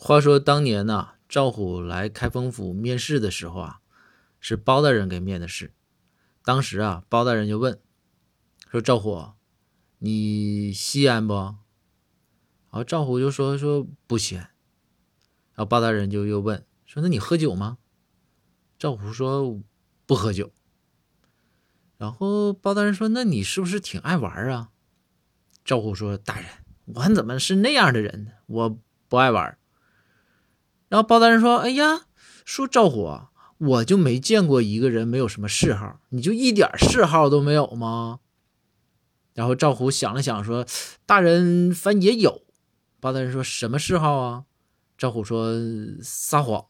话说当年呐，赵虎来开封府面试的时候啊，是包大人给面的试。当时啊，包大人就问说：“赵虎，你吸烟不？”然后赵虎就说：“说不吸。”然后包大人就又问说：“那你喝酒吗？”赵虎说：“不喝酒。”然后包大人说：“那你是不是挺爱玩啊？”赵虎说：“大人，我怎么是那样的人呢？我不爱玩。”然后包大人说：“哎呀，说赵虎，我就没见过一个人没有什么嗜好，你就一点嗜好都没有吗？”然后赵虎想了想说：“大人反也有。”包大人说什么嗜好啊？赵虎说：“撒谎。”